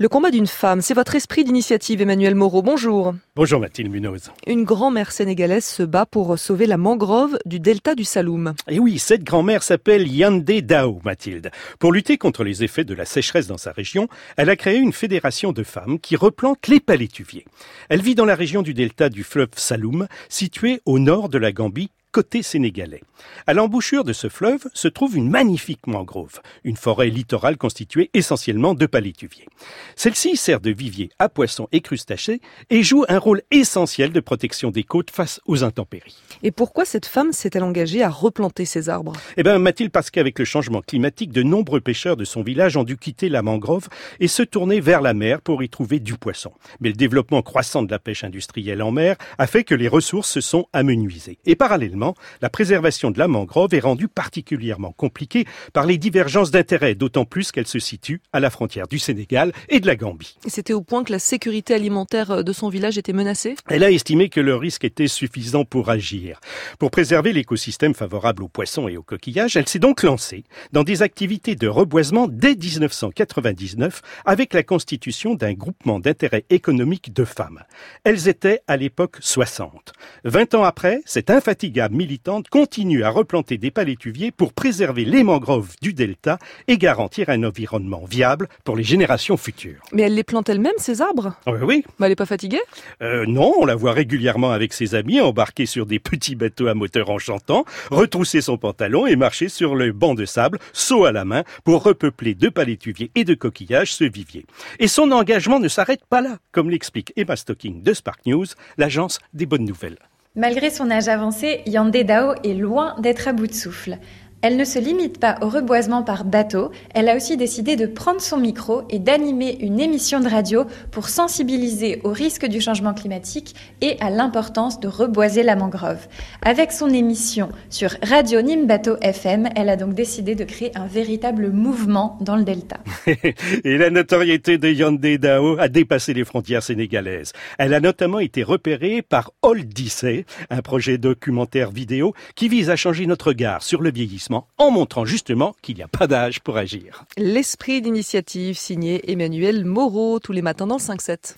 Le combat d'une femme, c'est votre esprit d'initiative, Emmanuel Moreau. Bonjour. Bonjour Mathilde Munoz. Une grand-mère sénégalaise se bat pour sauver la mangrove du delta du Saloum. Et oui, cette grand-mère s'appelle Yande Dao, Mathilde. Pour lutter contre les effets de la sécheresse dans sa région, elle a créé une fédération de femmes qui replante les palétuviers. Elle vit dans la région du delta du fleuve Saloum, située au nord de la Gambie, côté sénégalais. À l'embouchure de ce fleuve se trouve une magnifique mangrove, une forêt littorale constituée essentiellement de palétuviers. Celle-ci sert de vivier à poissons et crustacés et joue un rôle essentiel de protection des côtes face aux intempéries. Et pourquoi cette femme s'est-elle engagée à replanter ces arbres? Eh bien, Mathilde, parce qu'avec le changement climatique, de nombreux pêcheurs de son village ont dû quitter la mangrove et se tourner vers la mer pour y trouver du poisson. Mais le développement croissant de la pêche industrielle en mer a fait que les ressources se sont amenuisées. Et parallèlement, la préservation de la mangrove est rendue particulièrement compliquée par les divergences d'intérêts, d'autant plus qu'elle se situe à la frontière du Sénégal et de la Gambie. C'était au point que la sécurité alimentaire de son village était menacée? Elle a estimé que le risque était suffisant pour agir. Pour préserver l'écosystème favorable aux poissons et aux coquillages, elle s'est donc lancée dans des activités de reboisement dès 1999 avec la constitution d'un groupement d'intérêt économique de femmes. Elles étaient à l'époque 60. 20 ans après, cette infatigable militante continue à replanter des palétuviers pour préserver les mangroves du delta et garantir un environnement viable pour les générations futures. Mais elle les plante elle-même, ces arbres? Oui, oui. Mais elle n'est pas fatiguée? Euh, Non, on la voit régulièrement avec ses amis embarquer sur des petits bateaux à moteur enchantant, retrousser son pantalon et marcher sur le banc de sable, saut à la main, pour repeupler de palétuviers et de coquillages ce vivier. Et son engagement ne s'arrête pas là, comme l'explique Emma Stocking de Spark News, l'agence des bonnes nouvelles. Malgré son âge avancé, Yande Dao est loin d'être à bout de souffle. Elle ne se limite pas au reboisement par bateau, elle a aussi décidé de prendre son micro et d'animer une émission de radio pour sensibiliser aux risques du changement climatique et à l'importance de reboiser la mangrove. Avec son émission sur Radio Nimbato FM, elle a donc décidé de créer un véritable mouvement dans le delta. et la notoriété de Yande Dao a dépassé les frontières sénégalaises. Elle a notamment été repérée par Odyssey, un projet documentaire vidéo qui vise à changer notre regard sur le vieillissement en montrant justement qu'il n'y a pas d'âge pour agir. L'esprit d'initiative signé Emmanuel Moreau tous les matins dans le 5-7.